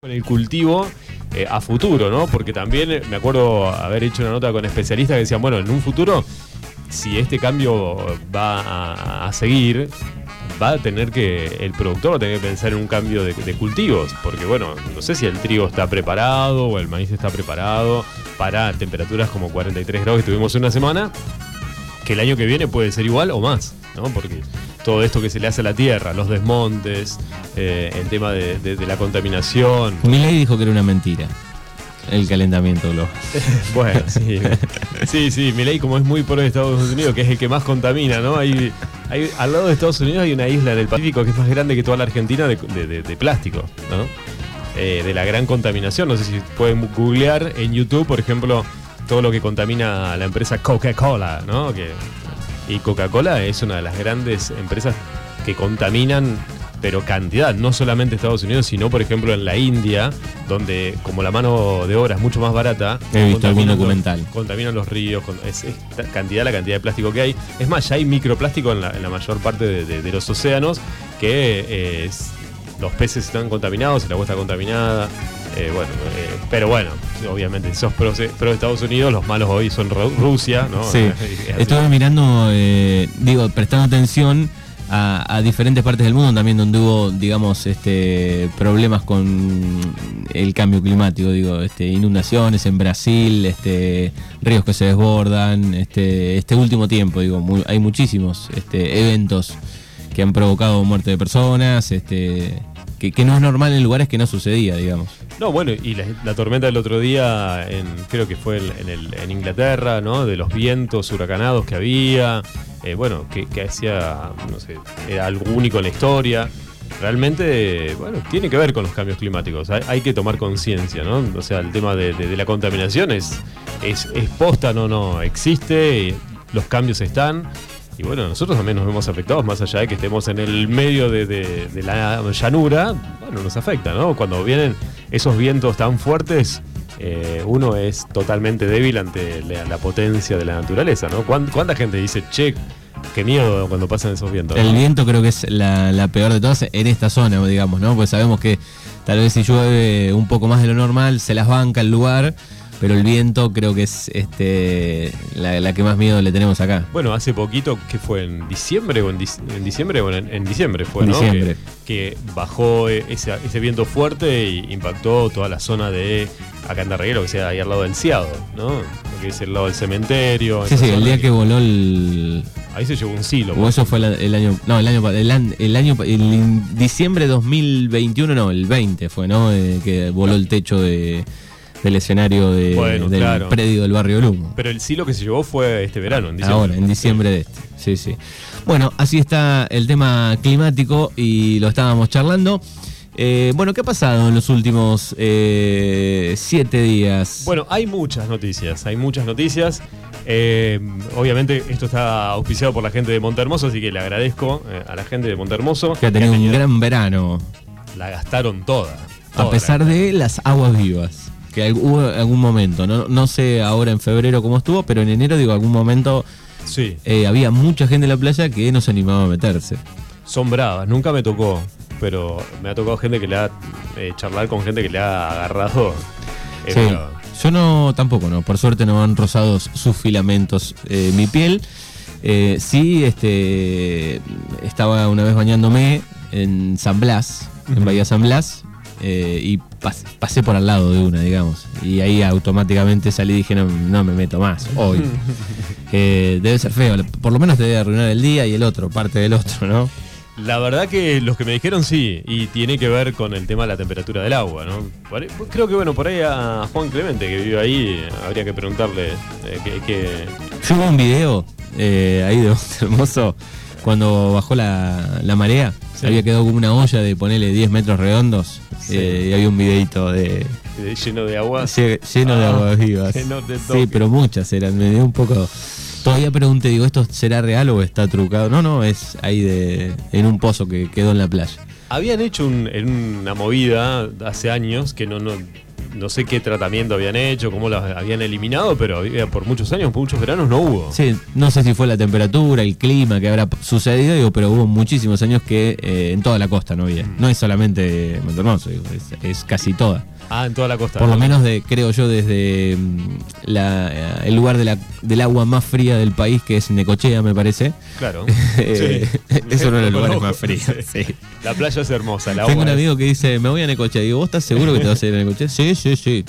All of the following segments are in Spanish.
con el cultivo eh, a futuro, ¿no? Porque también eh, me acuerdo haber hecho una nota con especialistas que decían, bueno, en un futuro, si este cambio va a, seguir, va a tener que, el productor va a tener que pensar en un cambio de, de cultivos, porque bueno, no sé si el trigo está preparado o el maíz está preparado para temperaturas como 43 grados que tuvimos una semana, que el año que viene puede ser igual o más, ¿no? Porque todo esto que se le hace a la tierra, los desmontes, eh, el tema de, de- de la contaminación. Milei dijo que era una mentira el calentamiento global. Bueno, sí. Sí, sí, Milei como es muy pro de Estados Unidos, que es el que más contamina, ¿no? Hay, hay, al lado de Estados Unidos hay una isla en el Pacífico que es más grande que toda la Argentina de- de plástico, ¿no? Eh, de la gran contaminación. No sé si pueden googlear en YouTube, por ejemplo, todo lo que contamina la empresa Coca-Cola, ¿no? Que, y Coca-Cola es una de las grandes empresas que contaminan, pero cantidad, no solamente Estados Unidos, sino por ejemplo en la India, donde como la mano de obra es mucho más barata, He visto algún contaminan los- documental. contaminan los ríos, con- es, es cantidad la cantidad de plástico que hay. Es más, ya hay microplástico en la, en la mayor parte de, de- de los océanos, que eh, es- los peces están contaminados, el agua está contaminada. eh, bueno, eh, pero bueno, obviamente, sos pro, pro Estados Unidos, los malos hoy son Ru- Rusia, ¿no? Sí, Es estuve mirando, eh, digo, prestando atención a, a diferentes partes del mundo también donde hubo, digamos, este problemas con el cambio climático, digo, este inundaciones en Brasil, este ríos que se desbordan, este este último tiempo, digo, mu- hay muchísimos este eventos que han provocado muerte de personas, este que, que no es normal en lugares que no sucedía, digamos. No, bueno, y la, la tormenta del otro día, en, creo que fue en, en el- en Inglaterra, ¿no? De los vientos huracanados que había, eh, bueno, que, que hacía, no sé, era algo único en la historia. Realmente, bueno, tiene que ver con los cambios climáticos. Hay, hay que tomar conciencia, ¿no? O sea, el tema de, de- de la contaminación es, es, es posta, no, no, existe, los cambios están. Y bueno, nosotros también nos vemos afectados, más allá de que estemos en el medio de, la llanura, bueno, nos afecta, ¿no? Cuando vienen esos vientos tan fuertes, eh, uno es totalmente débil ante la, potencia de la naturaleza, ¿no? ¿Cuán- ¿Cuánta gente dice, che, qué miedo cuando pasan esos vientos? El viento creo que es la, la peor de todas en esta zona, digamos, ¿no? Pues sabemos que tal vez si llueve un poco más de lo normal, se las banca el lugar, pero el viento creo que es este la, la que más miedo le tenemos acá. Bueno, hace poquito, que fue en diciembre o en, dic- en diciembre, bueno, en, en diciembre fue, En ¿no? diciembre. Que, que bajó eh, ese, ese viento fuerte y impactó toda la zona de Acandarreguero, que sea ahí al lado del Ciado, ¿no? Lo que es el lado del cementerio. Sí, sí, el día que voló el... Ahí se llevó un silo. O eso fue la- el año... No, el año... El, an- el año... El, in- diciembre 2021, no, el 20 fue, ¿no? Eh, que voló el techo de, del escenario de- Bueno, del claro. predio del barrio Lumo. Pero el silo que se llevó fue este verano, en diciembre. Ahora, en diciembre de este. Sí, sí. Bueno, así está el tema climático y lo estábamos charlando. Eh, bueno, ¿qué ha pasado en los últimos eh, siete días? Bueno, hay muchas noticias, hay muchas noticias. Eh, obviamente esto está auspiciado por la gente de Montehermoso, así que le agradezco a la gente de Montehermoso. que ha tenido un gran verano, La gastaron toda. a toda pesar la- de las aguas vivas. Que hubo algún momento, no, no sé ahora en febrero cómo estuvo, pero en enero, digo, algún momento Sí, eh, había mucha gente en la playa que no se animaba a meterse. son bravas, nunca me tocó, pero me ha tocado gente que le ha eh, charlar con gente que le ha agarrado. eh, Sí, yo no, tampoco, no. Por suerte no han rozado sus filamentos eh, mi piel. Sí, este, estaba una vez bañándome en San Blas, en. Bahía San Blas, eh, y pas- pasé por al lado de una, digamos. Y ahí automáticamente salí y dije, no, no me meto más, hoy. Eh, debe ser feo, por lo menos te debe arruinar el día y el otro, parte del otro, ¿no? La verdad que los que me dijeron sí, y tiene que ver con el tema de la temperatura del agua, ¿no? Creo que bueno, por ahí a Juan Clemente que vive ahí, habría que preguntarle eh, que, que- Yo vi un video eh, ahí de Monte Hermoso cuando bajó la, la marea. Sí. Había quedado como una olla de ponerle 10 metros redondos Sí. eh, y había un videito de de lleno de agua. lle- lleno de Ah, aguas vivas. no sí, pero muchas eran. Me dio un poco. Todavía pregunté, digo, ¿esto será real o está trucado? No, no, es ahí de en un pozo que quedó en la playa. Habían hecho un- en una movida hace años que no, no, no sé qué tratamiento habían hecho, cómo las habían eliminado, pero por muchos años, por muchos veranos no hubo. Sí, no sé si fue la temperatura, el clima que habrá sucedido, digo, pero hubo muchísimos años que eh, en toda la costa no había. No es solamente Montermoso, digo, es, es casi toda. Ah, en toda la costa. Por lo menos de, creo yo, desde mm, la, eh, el lugar de la- del agua más fría del país, que es Necochea, me parece. Claro. Eh, es uno de los Lo lugares más fríos. sí. sí. La playa es hermosa, la Tengo un es- amigo que dice, me voy a Necochea. Digo, ¿vos estás seguro que te vas a ir a Necochea? Sí, sí, sí.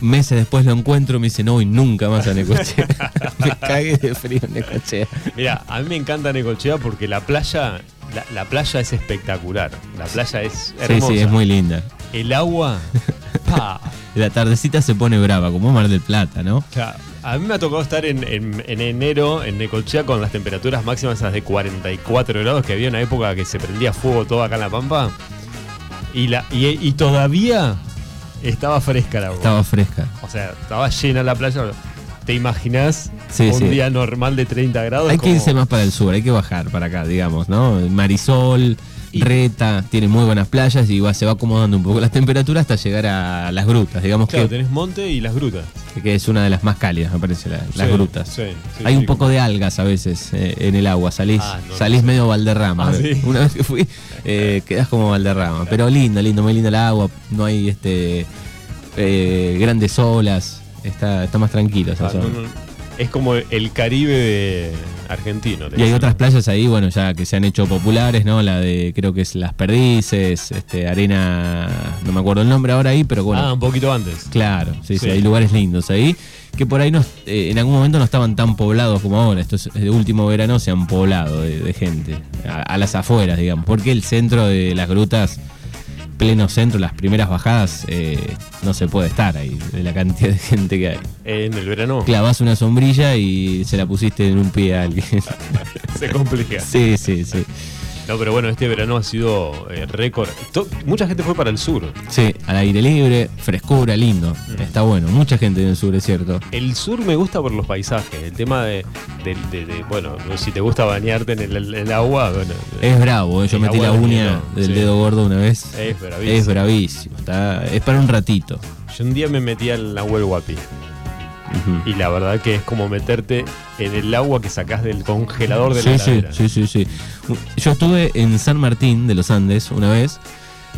Meses después lo encuentro, me dice, no voy nunca más a Necochea. me cagué de frío en Necochea. Mira, a mí me encanta Necochea porque la playa, la, la playa es espectacular. La playa es Sí, hermosa. sí, es muy linda. El agua, La tardecita se pone brava, como Mar del Plata, ¿no? Claro, A mí me ha tocado estar en, en- en enero en Necochea con las temperaturas máximas esas de 44 grados, que había una época que se prendía fuego todo acá en La Pampa. Y, la, y, y todavía estaba fresca el agua. Estaba fresca. O sea, estaba llena la playa. ¿Te imaginas Sí, un sí. día normal de 30 grados? Hay que irse más para el sur, hay que bajar para acá, digamos, ¿no? Marisol, Y- Reta, tiene muy buenas playas y va, se va acomodando un poco la temperatura hasta llegar a las grutas, digamos Claro, que, tenés monte y las grutas. que es una de las más cálidas, me parece, la- las Sí, grutas. sí, sí, Hay un poco de algas a veces eh, en el agua, salís, Ah, no, salís medio Valderrama. Ah. Una vez que fui, eh, quedás como Valderrama. Pero lindo, lindo, muy linda el agua, no hay este eh, grandes olas, está, está más tranquilo Ah, no. Es como el Caribe de argentino. Y hay otras playas ahí, bueno, ya que se han hecho populares, ¿no? La de, creo que es Las Perdices, este, Arena, no me acuerdo el nombre ahora ahí, pero bueno. Ah, un poquito antes. Claro, sí, sí, Sí. hay lugares lindos ahí, que por ahí no, eh, en algún momento no estaban tan poblados como ahora. Estos de último verano se han poblado de, de gente, a, a las afueras, digamos, porque el centro de las grutas, pleno centro, las primeras bajadas, eh, no se puede estar ahí, de la cantidad de gente que hay. En el verano Clavas una sombrilla y se la pusiste en un pie a alguien. se complica. sí, sí, sí. No, pero bueno, este verano ha sido eh, récord. To- mucha gente fue para el sur. Sí, al aire libre, frescura, lindo. Está bueno. Mucha gente en el sur, es cierto. El sur me gusta por los paisajes. El tema de, de- de- de- bueno, si te gusta bañarte en el, agua, bueno, Es bravo, eh. yo metí la uña del sí. dedo gordo una vez. es bravísimo. Es bravísimo. Está, es para un ratito. Yo un día me metí al Nahuel Y la verdad que es como meterte en el agua que sacás del congelador de la Sí, sí, heladera. sí, sí, sí. Yo estuve en San Martín de los Andes una vez.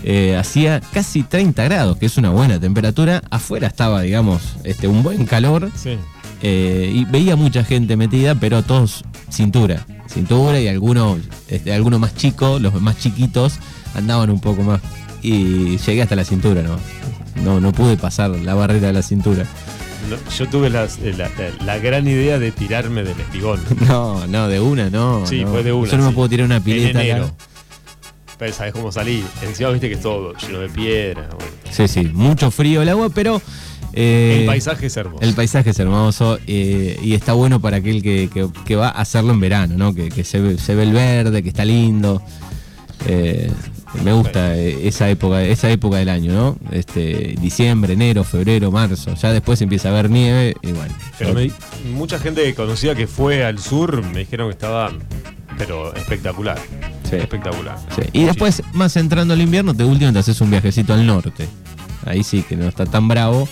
eh, hacía casi 30 grados, que es una buena temperatura. Afuera estaba, digamos, este, un buen calor. Sí. eh, y veía mucha gente metida, pero todos cintura. Cintura y algunos, este, algunos más chicos, los más chiquitos, andaban un poco más. Y llegué hasta la cintura, ¿no? No, no pude pasar la barrera de la cintura. No, yo tuve las- eh, la, la- la gran idea de tirarme del espigón. No, no, de una, no. Sí, no. fue de una. Yo no me puedo tirar una En pileta. acá. enero. Pero sabes cómo salí. Encima viste que es todo lleno de piedra. bueno. Sí, sí, mucho frío el agua, pero. eh, el paisaje es hermoso. El paisaje es hermoso eh, y está bueno para aquel que, que- que va a hacerlo en verano, ¿no? Que, que se, ve, se ve el verde, que está lindo. Eh, me gusta esa época, esa época del año, ¿no? Este, diciembre, enero, febrero, marzo. Ya después empieza a haber nieve y bueno. Pero me- mucha gente conocida que fue al sur me dijeron que estaba, pero espectacular. Sí. Espectacular. Sí. Y después, más entrando al invierno, de último te haces un viajecito al norte. Ahí sí que no está tan bravo.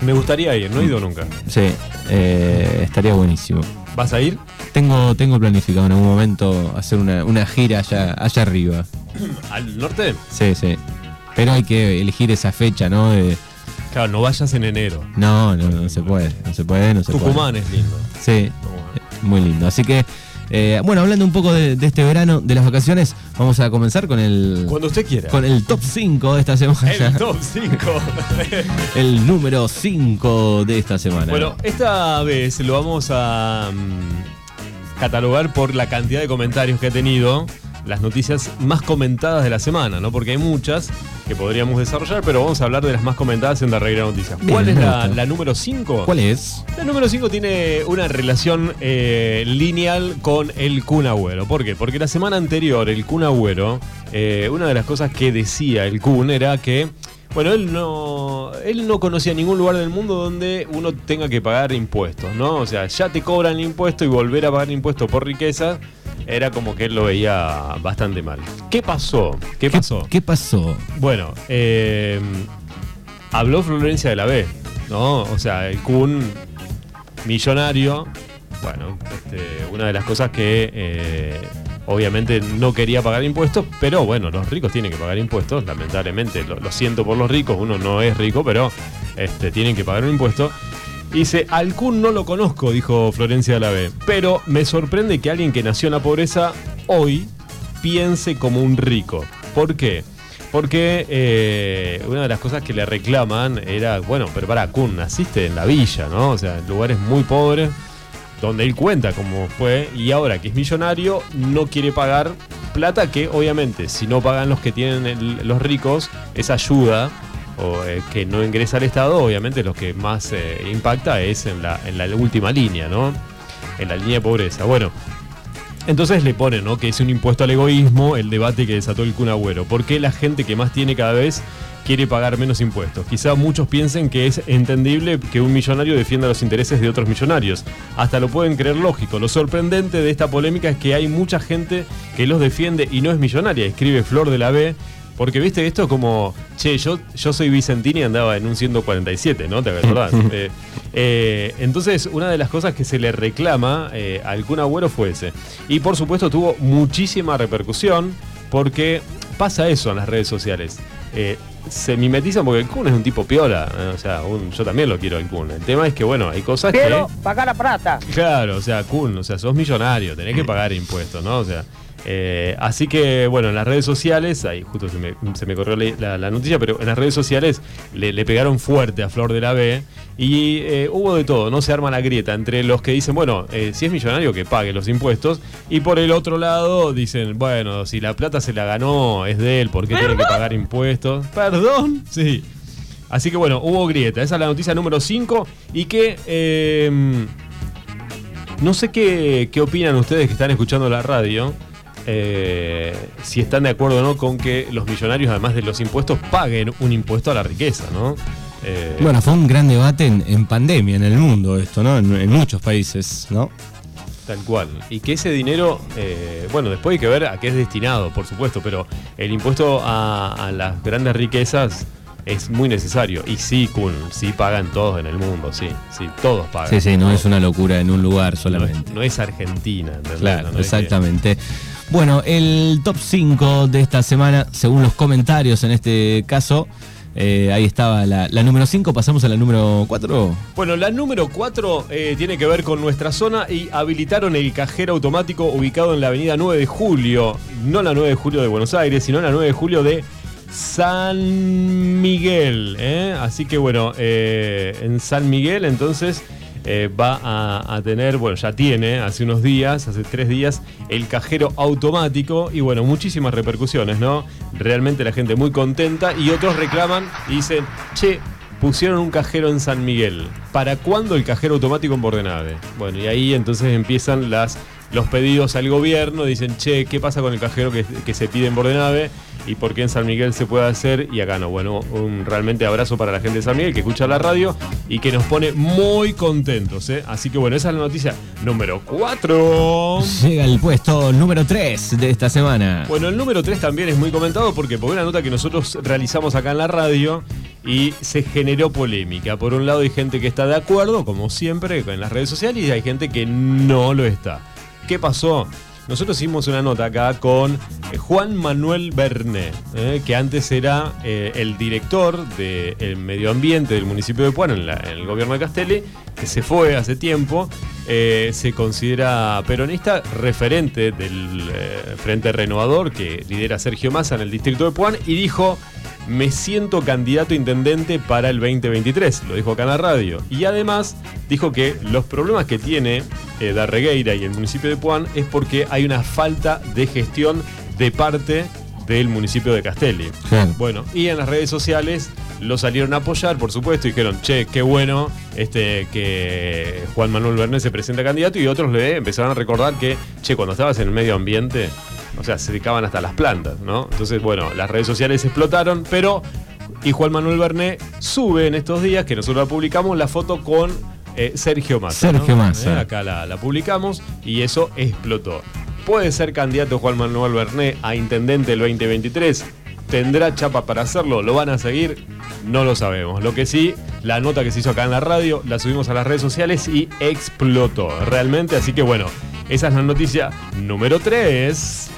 Me gustaría ir, no he ido nunca. Sí, eh, estaría buenísimo. ¿Vas a ir? Tengo, tengo planificado en algún momento hacer una, una gira allá, allá arriba. ¿Al norte? Sí, sí. Pero hay que elegir esa fecha, ¿no? De- Claro, no vayas en enero. no, no, no se puede. No se puede, no se Tucumán es lindo. Sí, muy lindo. Así que, eh, bueno, hablando un poco de, de este verano, de las vacaciones, vamos a comenzar con el, Cuando usted quiera. con el top 5 de esta semana. El top 5. El número 5 de esta semana. bueno, esta vez lo vamos a mm, catalogar por la cantidad de comentarios que ha tenido las noticias más comentadas de la semana, ¿no? Porque hay muchas que podríamos desarrollar, pero vamos a hablar de las más comentadas en la Reguera Noticias. Bien, ¿Cuál es la, número 5? ¿Cuál es? La número 5 tiene una relación eh, lineal con el Kun Agüero. ¿Por qué? Porque la semana anterior el Kun Agüero, eh, una de las cosas que decía el Kun era que, bueno, él no, él no conocía ningún lugar del mundo donde uno tenga que pagar impuestos, ¿no? O sea, ya te cobran el impuesto y volver a pagar impuestos por riqueza era como que él lo veía bastante mal. ¿Qué pasó? ¿Qué pasó? ¿Qué pasó? Bueno, eh, habló Florencia de la B, ¿no? O sea, el Kun millonario, bueno, este, una de las cosas que eh, obviamente no quería pagar impuestos, pero bueno, los ricos tienen que pagar impuestos, lamentablemente, lo, siento por los ricos, uno no es rico, pero este, tienen que pagar un impuesto. Dice, al Kun no lo conozco, dijo Florencia B, pero me sorprende que alguien que nació en la pobreza hoy piense como un rico. ¿Por qué? Porque eh, una de las cosas que le reclaman era, bueno, pero para Kun, naciste en la villa, ¿no? O sea, en lugares muy pobres, donde él cuenta cómo fue, y ahora que es millonario, no quiere pagar plata que obviamente si no pagan los que tienen los ricos, esa ayuda o eh, que no ingresa al Estado, obviamente los que más eh, impacta es en la, en la última línea, ¿no? En la línea de pobreza. Bueno, entonces le ponen, ¿no? Que es un impuesto al egoísmo el debate que desató el Kun Agüero. ¿Por qué la gente que más tiene cada vez quiere pagar menos impuestos? Quizá muchos piensen que es entendible que un millonario defienda los intereses de otros millonarios. Hasta lo pueden creer lógico. Lo sorprendente de esta polémica es que hay mucha gente que los defiende y no es millonaria, escribe Flor de la B. Porque viste esto como, che, yo, yo soy Vicentini y andaba en un 147, ¿no? ¿Te acordás? Eh, eh, entonces, una de las cosas que se le reclama eh, al Kun Agüero fue ese. Y por supuesto tuvo muchísima repercusión porque pasa eso en las redes sociales. Eh, se mimetizan porque el Kun es un tipo piola. eh, O sea, un- yo también lo quiero al Kun. El tema es que, bueno, hay cosas Quiero que... pagar la plata. Claro, o sea, Kun, o sea, sos millonario, tenés que pagar impuestos, ¿no? O sea, eh, así que, bueno, en las redes sociales, ahí justo se me, se me corrió la, noticia, pero en las redes sociales le, le pegaron fuerte a Flor de la B y eh, hubo de todo, ¿no? Se arma la grieta entre los que dicen, bueno, eh, si es millonario que pague los impuestos y por el otro lado dicen, bueno, si la plata se la ganó es de él, ¿por qué tiene que pagar impuestos? ¿Perdón? Sí. Así que bueno, hubo grieta. Esa es la noticia número 5 y que... no sé qué, qué opinan ustedes que están escuchando la radio. Eh, si están de acuerdo o no con que los millonarios, además de los impuestos, paguen un impuesto a la riqueza, ¿no? Eh, Bueno, fue un gran debate en, en pandemia en el mundo esto, ¿no? En, en muchos países, ¿no? Tal cual. Y que ese dinero, eh, bueno, después hay que ver a qué es destinado, por supuesto, pero el impuesto a, a las grandes riquezas es muy necesario. Y sí, Kun, sí pagan todos en el mundo, sí, sí, todos pagan. Sí, sí, no es una locura en un lugar No es, solamente. no es Argentina, ¿entendés? Claro, No es que- exactamente. Bueno, el top 5 de esta semana, según los comentarios en este caso, eh, ahí estaba la, número 5, pasamos a la número 4. Bueno, la número 4 tiene que ver con nuestra zona y habilitaron el cajero automático ubicado en la avenida 9 de Julio, no la 9 de Julio de Buenos Aires, sino la 9 de Julio de San Miguel. ¿eh? Así que bueno, eh, en San Miguel entonces eh, va a, a tener, bueno, ya tiene hace unos días, hace tres días, el cajero automático y bueno, muchísimas repercusiones, ¿no? Realmente la gente muy contenta y otros reclaman y dicen, che, pusieron un cajero en San Miguel. ¿Para cuándo el cajero automático en Bordenave? Bueno, y ahí entonces empiezan las, los pedidos al gobierno, dicen, che, ¿qué pasa con el cajero que, que se pide en Bordenave? ¿Y por qué en San Miguel se puede hacer? Y acá no. Bueno, un realmente abrazo para la gente de San Miguel que escucha la radio y que nos pone muy contentos. ¿eh? Así que bueno, esa es la noticia número 4. Llega el puesto número 3 de esta semana. Bueno, el número 3 también es muy comentado porque por una nota que nosotros realizamos acá en la radio y se generó polémica. Por un lado hay gente que está de acuerdo, como siempre, en las redes sociales y hay gente que no lo está. ¿Qué pasó? Nosotros hicimos una nota acá con eh, Juan Manuel Bernet, eh, que antes era eh, el director del medio ambiente del municipio de Puan en, el gobierno de Castelli, que se fue hace tiempo. se considera peronista, referente del Frente Renovador que lidera Sergio Massa en el distrito de Puan, y dijo: Me siento candidato a intendente para el 2023. Lo dijo acá en la radio. Y además dijo que los problemas que tiene eh, Darregueira y el municipio de Puan es porque hay una falta de gestión de parte del municipio de Castelli. Bueno, y en las redes sociales lo salieron a apoyar, por supuesto, y dijeron, che, qué bueno este, que Juan Manuel Bernet se presenta candidato, y otros le empezaron a recordar que, che, cuando estabas en el medio ambiente, o sea, se dedicaban hasta las plantas, ¿no? Entonces, bueno, las redes sociales explotaron, pero, y Juan Manuel Bernet sube en estos días, que nosotros la publicamos, la foto con eh, Sergio Massa. ¿no? Sergio Massa. Eh, acá la, la publicamos, y eso explotó. ¿Puede ser candidato Juan Manuel Bernet a intendente el 2023? ¿Tendrá chapa para hacerlo? ¿Lo van a seguir? No lo sabemos. Lo que sí, la nota que se hizo acá en la radio, la subimos a las redes sociales y explotó realmente. Así que bueno, esa es la noticia número 3.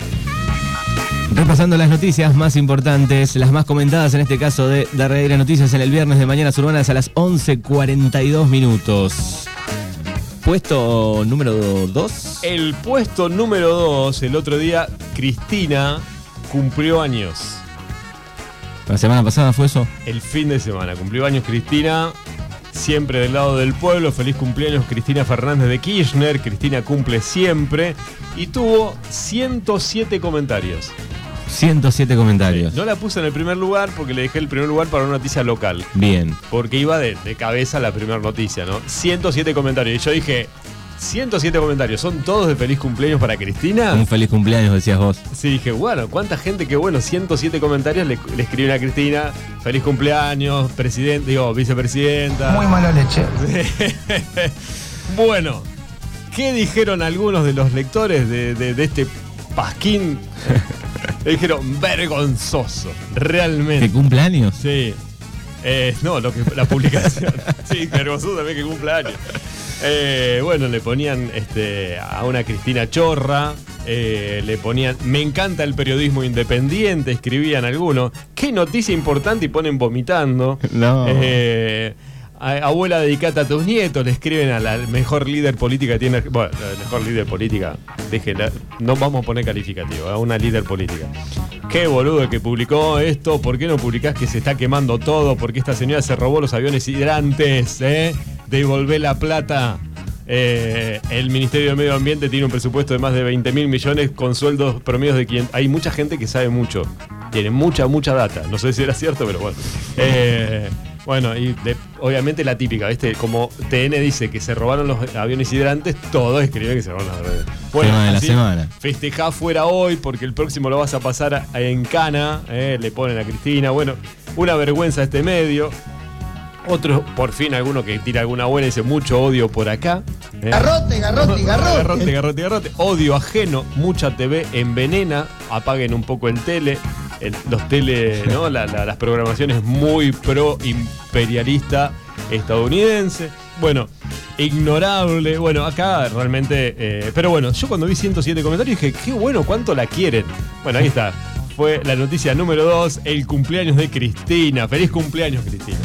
Repasando las noticias más importantes, las más comentadas en este caso de Darreira Noticias en el viernes de Mañanas Urbanas a las 11.42 minutos. Puesto número 2. El puesto número 2, el otro día, Cristina cumplió años. ¿La semana pasada fue eso? El fin de semana. Cumplió años Cristina, siempre del lado del pueblo. Feliz cumpleaños Cristina Fernández de Kirchner. Cristina cumple siempre. Y tuvo 107 comentarios. 107 comentarios. No la puse en el primer lugar porque le dejé el primer lugar para una noticia local. Bien. Porque iba de, de cabeza la primera noticia, ¿no? 107 comentarios. Y yo dije, 107 comentarios, ¿son todos de feliz cumpleaños para Cristina? Un feliz cumpleaños, decías vos. Sí, dije, bueno, cuánta gente que bueno, 107 comentarios le, le escriben a Cristina, feliz cumpleaños, presidente, digo, vicepresidenta. Muy mala leche. bueno, ¿qué dijeron algunos de los lectores de, de- de este pasquín? Le dijeron, vergonzoso, realmente. ¿Que cumpleaños? Sí. Eh, no, lo que, la publicación. sí, vergonzoso también que cumpleaños. Eh, bueno, le ponían este, a una Cristina Chorra, eh, le ponían, me encanta el periodismo independiente, escribían algunos. Qué noticia importante y ponen vomitando. No. Eh, abuela dedicada a tus nietos, le escriben a la mejor líder política que tiene. Bueno, la mejor líder política, déjenla, no vamos a poner calificativo, a una líder política. Qué boludo el que publicó esto, ¿por qué no publicás que se está quemando todo? Porque esta señora se robó los aviones hidrantes, ¿eh? Devolvé la plata. Eh, el Ministerio de Medio Ambiente tiene un presupuesto de más de 20 mil millones con sueldos promedios de quien. Hay mucha gente que sabe mucho. Tiene mucha, mucha data. No sé si era cierto, pero bueno. Eh, bueno, y de- obviamente la típica, ¿viste? Como TN dice que se robaron los aviones hidrantes, todos escriben que se robaron los aviones. Tema de la así, semana. Festejá fuera hoy porque el próximo lo vas a pasar en Cana, eh, le ponen a Cristina. Bueno, una vergüenza este medio. Otro, por fin, alguno que tira alguna buena y dice mucho odio por acá. eh. Garrote, garrote, Garrote, garrote. garrote, garrote. Odio ajeno, mucha TV envenena, apaguen un poco el tele. el- los tele, ¿no? La- la- las programaciones muy pro imperialista estadounidense. Bueno, ignorable. Bueno, acá realmente. eh, pero bueno, yo cuando vi 107 comentarios dije, qué bueno, cuánto la quieren. Bueno, ahí está. Fue la noticia número 2, el cumpleaños de Cristina. Feliz cumpleaños, Cristina.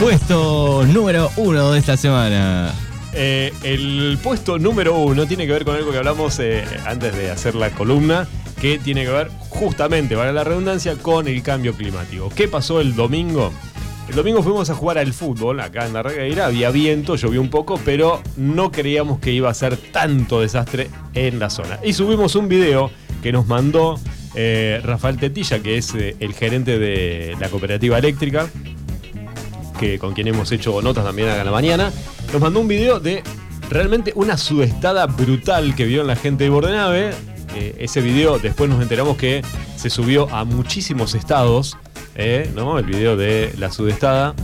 Puesto número 1 de esta semana. Eh, el puesto número uno tiene que ver con algo que hablamos eh, antes de hacer la columna, que tiene que ver justamente, vale la redundancia, con el cambio climático. ¿Qué pasó el domingo? El domingo fuimos a jugar al fútbol acá en la regueira, había viento, llovió un poco, pero no creíamos que iba a ser tanto desastre en la zona. Y subimos un video que nos mandó eh, Rafael Tetilla, que es el gerente de la cooperativa eléctrica, que con quien hemos hecho notas también en la mañana, nos mandó un video de realmente una sudestada brutal que vieron la gente de Bordenave. Eh, ese video después nos enteramos que se subió a muchísimos estados, eh, ¿no? El video de la sudestada.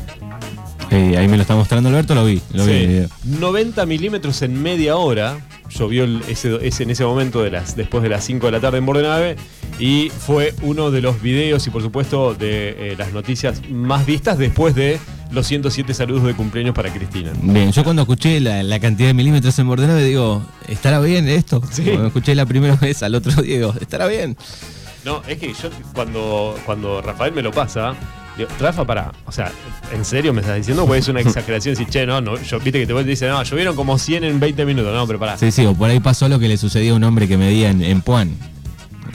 Eh, ahí me lo está mostrando Alberto, lo vi. Lo vi Sí. el video. 90 milímetros en media hora. Llovió el- ese, ese- en ese momento de las, después de las 5 de la tarde en Bordenave. Y fue uno de los videos y por supuesto de eh, las noticias más vistas después de los 107 saludos de cumpleaños para Cristina. Bien, yo cuando escuché la, la cantidad de milímetros en Bordenave digo, ¿estará bien esto? Sí. Cuando escuché la primera vez al otro digo, ¿estará bien? No, es que yo cuando, cuando Rafael me lo pasa, digo, Rafa, para, o sea, ¿en serio me estás diciendo? Pues es una exageración decir, che, no, no, yo, viste que te vuelve y dice, no, llovieron como 100 en 20 minutos, no, pero pará. Sí, sí, o por ahí pasó lo que le sucedió a un hombre que medía en, en Puan,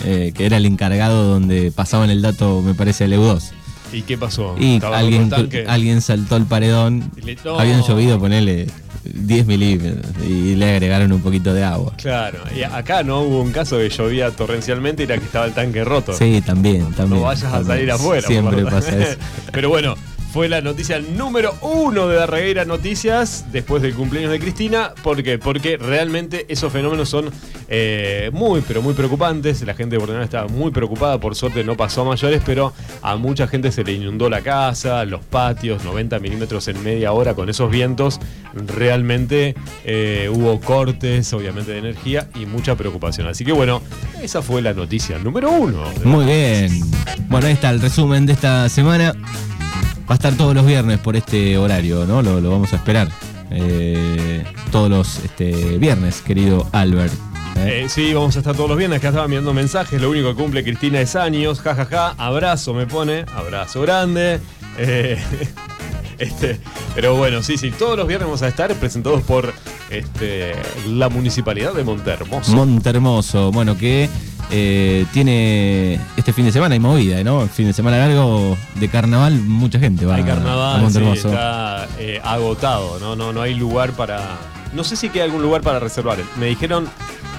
eh, que era el encargado donde pasaban el dato, me parece, al EU2. ¿Y qué pasó? Y ¿Estaba alguien, alguien saltó el paredón, le- no. habían llovido, ponele 10 milímetros, y le agregaron un poquito de agua. Claro, y acá no hubo un caso que llovía torrencialmente y era que estaba el tanque roto. Sí, también, también. no vayas a salir afuera. Siempre pasa eso. Pero bueno, fue la noticia número uno de Darreguera Noticias después del cumpleaños de Cristina. ¿Por qué? Porque realmente esos fenómenos son eh, muy, pero muy preocupantes. La gente de Bordenal estaba muy preocupada, por suerte no pasó a mayores, pero a mucha gente se le inundó la casa, los patios, 90 milímetros en media hora con esos vientos. Realmente eh, hubo cortes, obviamente, de energía y mucha preocupación. Así que bueno, esa fue la noticia número uno. Muy bien. Bueno, ahí está el resumen de esta semana. Va a estar todos los viernes por este horario, ¿no? Lo, vamos a esperar. Eh, todos los este, viernes, querido Albert. ¿eh? Eh, sí, vamos a estar todos los viernes. Acá estaban viendo mensajes. Lo único que cumple Cristina es años. Ja, ja, ja. Abrazo me pone. Abrazo grande. este, pero bueno, sí, sí. Todos los viernes vamos a estar presentados por este, la municipalidad de Montermoso. Montermoso. Bueno, que eh, tiene este fin de semana hay movida, ¿no? Fin de semana largo de carnaval, mucha gente va hay carnaval, a Sí, está eh, agotado, ¿no? No, no hay lugar para. No sé si queda algún lugar para reservar. Me dijeron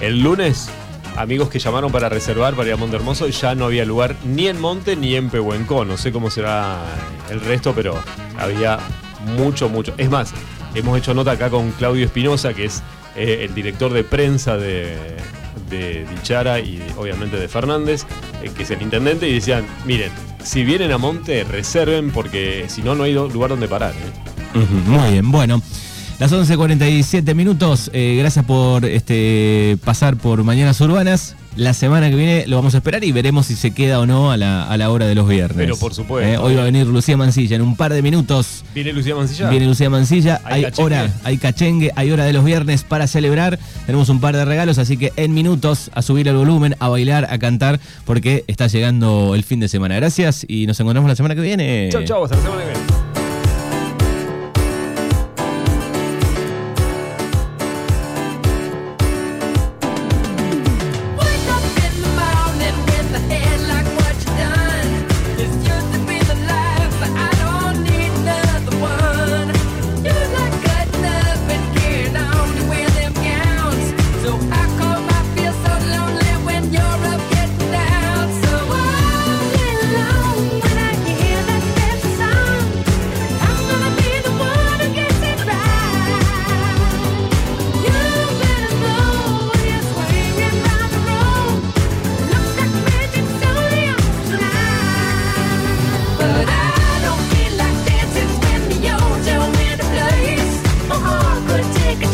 el lunes, amigos que llamaron para reservar para ir a Monte Hermoso, ya no había lugar ni en Monte ni en Pehuenco. No sé cómo será el resto, pero había mucho, mucho. Es más, hemos hecho nota acá con Claudio Espinosa, que es eh, el director de prensa de de Dichara y obviamente de Fernández, eh, que es el intendente, y decían, miren, si vienen a Monte, reserven porque si no, no hay lugar donde parar. ¿eh? muy bien, bueno. Las 11.47 minutos, eh, gracias por este, pasar por Mañanas Urbanas. La semana que viene lo vamos a esperar y veremos si se queda o no a la, hora de los viernes. Pero por supuesto. Eh, hoy va a venir Lucía Mancilla en un par de minutos. ¿Viene Lucía Mancilla? Viene Lucía Mancilla. Hay, hora, hay cachengue, hay hora de los viernes para celebrar. Tenemos un par de regalos, así que en minutos a subir el volumen, a bailar, a cantar, porque está llegando el fin de semana. Gracias y nos encontramos la semana que viene. Chau, chau, hasta la semana que viene.